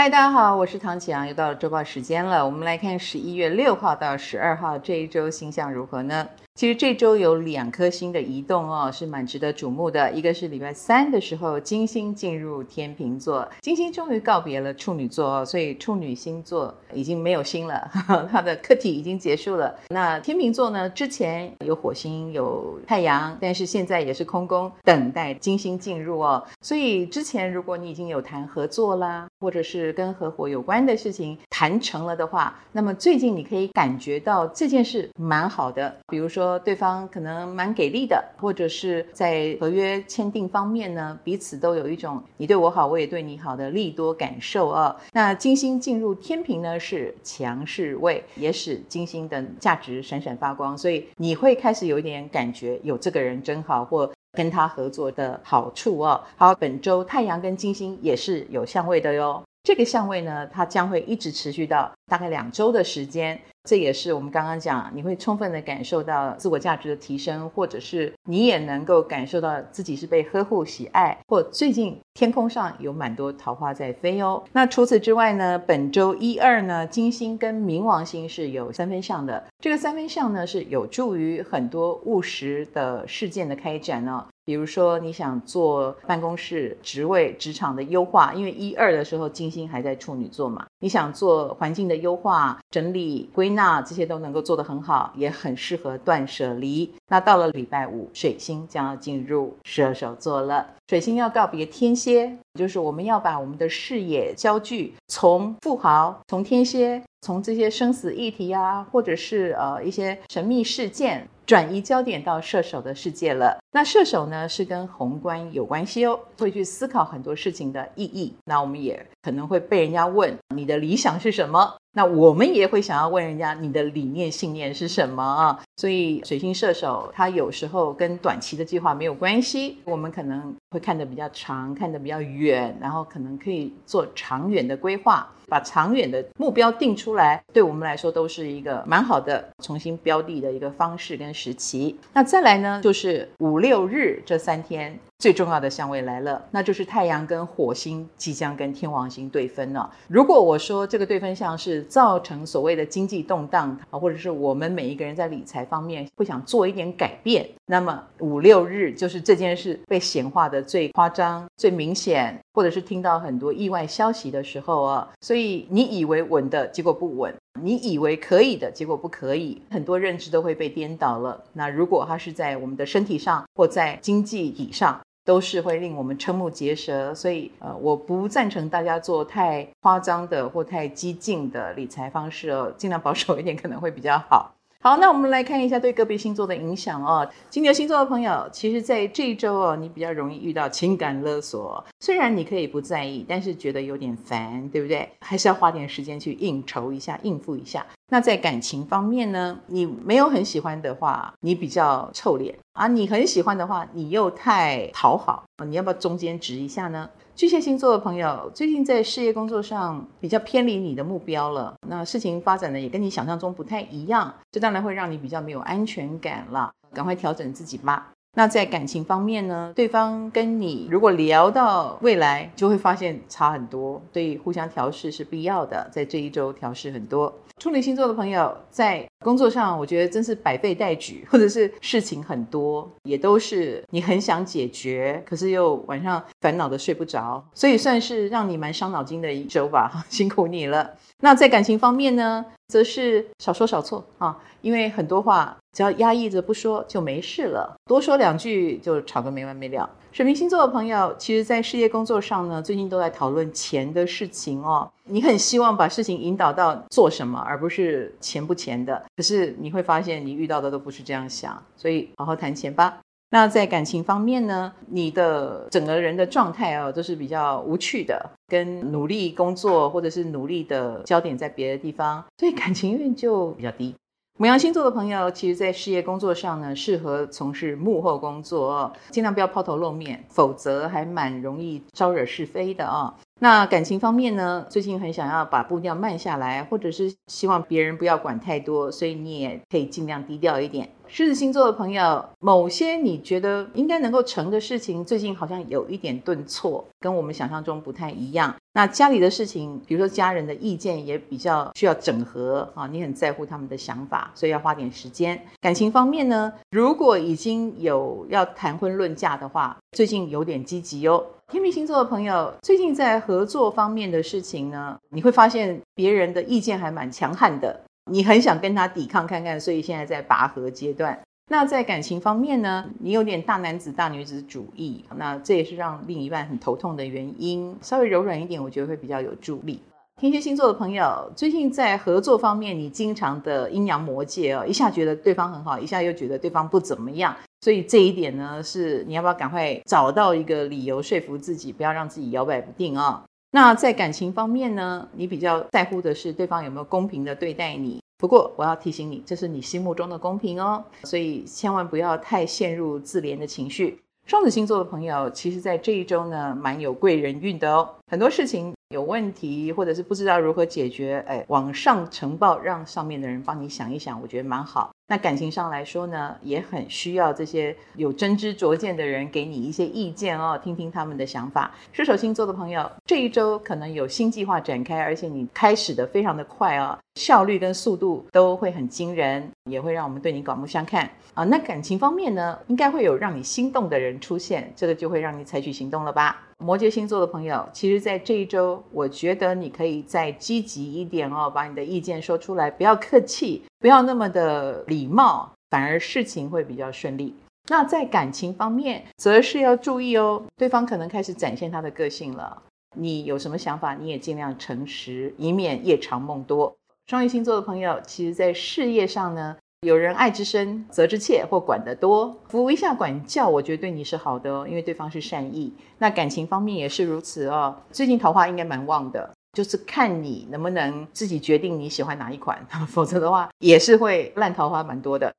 嗨，大家好，我是唐启阳，又到了周报时间了。我们来看十一月六号到十二号这一周星象如何呢？其实这周有两颗星的移动哦，是蛮值得瞩目的。一个是礼拜三的时候，金星进入天秤座，金星终于告别了处女座哦，所以处女星座已经没有星了，它的课题已经结束了。那天秤座呢，之前有火星有太阳，但是现在也是空宫，等待金星进入哦。所以之前如果你已经有谈合作啦，或者是跟合伙有关的事情谈成了的话，那么最近你可以感觉到这件事蛮好的，比如说。对方可能蛮给力的，或者是在合约签订方面呢，彼此都有一种你对我好，我也对你好的利多感受啊。那金星进入天秤呢，是强势位，也使金星的价值闪闪发光，所以你会开始有一点感觉，有这个人真好，或跟他合作的好处哦。好，本周太阳跟金星也是有相位的哟。这个相位呢，它将会一直持续到大概两周的时间。这也是我们刚刚讲，你会充分的感受到自我价值的提升，或者是你也能够感受到自己是被呵护、喜爱，或最近天空上有蛮多桃花在飞哦。那除此之外呢，本周一二呢，金星跟冥王星是有三分相的。这个三分相呢，是有助于很多务实的事件的开展呢、哦。比如说，你想做办公室职位、职场的优化，因为一二的时候金星还在处女座嘛，你想做环境的优化、整理、归纳，这些都能够做得很好，也很适合断舍离。那到了礼拜五，水星将要进入射手座了，水星要告别天蝎，就是我们要把我们的视野焦距从富豪、从天蝎、从这些生死议题啊，或者是呃一些神秘事件。转移焦点到射手的世界了。那射手呢，是跟宏观有关系哦，会去思考很多事情的意义。那我们也可能会被人家问你的理想是什么？那我们也会想要问人家你的理念信念是什么啊？所以水星射手他有时候跟短期的计划没有关系，我们可能会看得比较长，看得比较远，然后可能可以做长远的规划。把长远的目标定出来，对我们来说都是一个蛮好的重新标的的一个方式跟时期。那再来呢，就是五六日这三天最重要的相位来了，那就是太阳跟火星即将跟天王星对分了。如果我说这个对分相是造成所谓的经济动荡啊，或者是我们每一个人在理财方面会想做一点改变，那么五六日就是这件事被显化的最夸张、最明显，或者是听到很多意外消息的时候啊，所以。你以为稳的结果不稳，你以为可以的结果不可以，很多认知都会被颠倒了。那如果它是在我们的身体上或在经济体上，都是会令我们瞠目结舌。所以呃，我不赞成大家做太夸张的或太激进的理财方式哦，尽量保守一点可能会比较好。好，那我们来看一下对个别星座的影响哦。金牛星座的朋友，其实在这一周哦，你比较容易遇到情感勒索。虽然你可以不在意，但是觉得有点烦，对不对？还是要花点时间去应酬一下，应付一下。那在感情方面呢，你没有很喜欢的话，你比较臭脸啊；你很喜欢的话，你又太讨好。你要不要中间值一下呢？巨蟹星座的朋友，最近在事业工作上比较偏离你的目标了，那事情发展的也跟你想象中不太一样，这当然会让你比较没有安全感了，赶快调整自己吧。那在感情方面呢，对方跟你如果聊到未来，就会发现差很多，所以互相调试是必要的，在这一周调试很多。处女星座的朋友在工作上，我觉得真是百废待举，或者是事情很多，也都是你很想解决，可是又晚上烦恼的睡不着，所以算是让你蛮伤脑筋的一周吧，辛苦你了。那在感情方面呢，则是少说少错啊，因为很多话只要压抑着不说就没事了，多说两句就吵个没完没了。水瓶星座的朋友，其实，在事业工作上呢，最近都在讨论钱的事情哦。你很希望把事情引导到做什么，而不是钱不钱的。可是你会发现，你遇到的都不是这样想，所以好好谈钱吧。那在感情方面呢，你的整个人的状态哦，都是比较无趣的，跟努力工作或者是努力的焦点在别的地方，所以感情运就比较低。母羊星座的朋友，其实，在事业工作上呢，适合从事幕后工作哦，尽量不要抛头露面，否则还蛮容易招惹是非的啊。那感情方面呢，最近很想要把步调慢下来，或者是希望别人不要管太多，所以你也可以尽量低调一点，狮子星座的朋友，某些你觉得应该能够成的事情，最近好像有一点顿挫，跟我们想象中不太一样。那家里的事情，比如说家人的意见也比较需要整合啊，你很在乎他们的想法，所以要花点时间。感情方面呢，如果已经有要谈婚论嫁的话，最近有点积极哦。天秤星座的朋友，最近在合作方面的事情呢，你会发现别人的意见还蛮强悍的，你很想跟他抵抗看看，所以现在在拔河阶段。那在感情方面呢，你有点大男子大女子主义，那这也是让另一半很头痛的原因。稍微柔软一点，我觉得会比较有助力。天蝎星座的朋友，最近在合作方面，你经常的阴阳魔界哦，一下觉得对方很好，一下又觉得对方不怎么样。所以这一点呢，是你要不要赶快找到一个理由说服自己，不要让自己摇摆不定啊、那在感情方面呢，你比较在乎的是对方有没有公平的对待你。不过我要提醒你，这是你心目中的公平哦，所以千万不要太陷入自怜的情绪。双子星座的朋友，其实在这一周呢，蛮有贵人运的哦，很多事情有问题或者是不知道如何解决，哎，往上呈报，让上面的人帮你想一想，我觉得蛮好。那感情上来说呢，也很需要这些有真知灼见的人给你一些意见哦，听听他们的想法。射手星座的朋友，这一周可能有新计划展开，而且你开始的非常的快哦，效率跟速度都会很惊人，也会让我们对你刮目相看啊。那感情方面呢，应该会有让你心动的人出现，这个就会让你采取行动了吧。摩羯星座的朋友，其实，在这一周，我觉得你可以再积极一点哦，把你的意见说出来，不要客气。不要那么的礼貌，反而事情会比较顺利。那在感情方面，则是要注意哦，对方可能开始展现他的个性了。你有什么想法，你也尽量诚实，以免夜长梦多。双鱼星座的朋友，其实在事业上呢，有人爱之深，责之切，或管得多，扶一下管教，我觉得对你是好的哦，因为对方是善意。那感情方面也是如此哦，最近桃花应该蛮旺的。就是看你能不能自己决定你喜欢哪一款，否则的话也是会烂桃花蛮多的。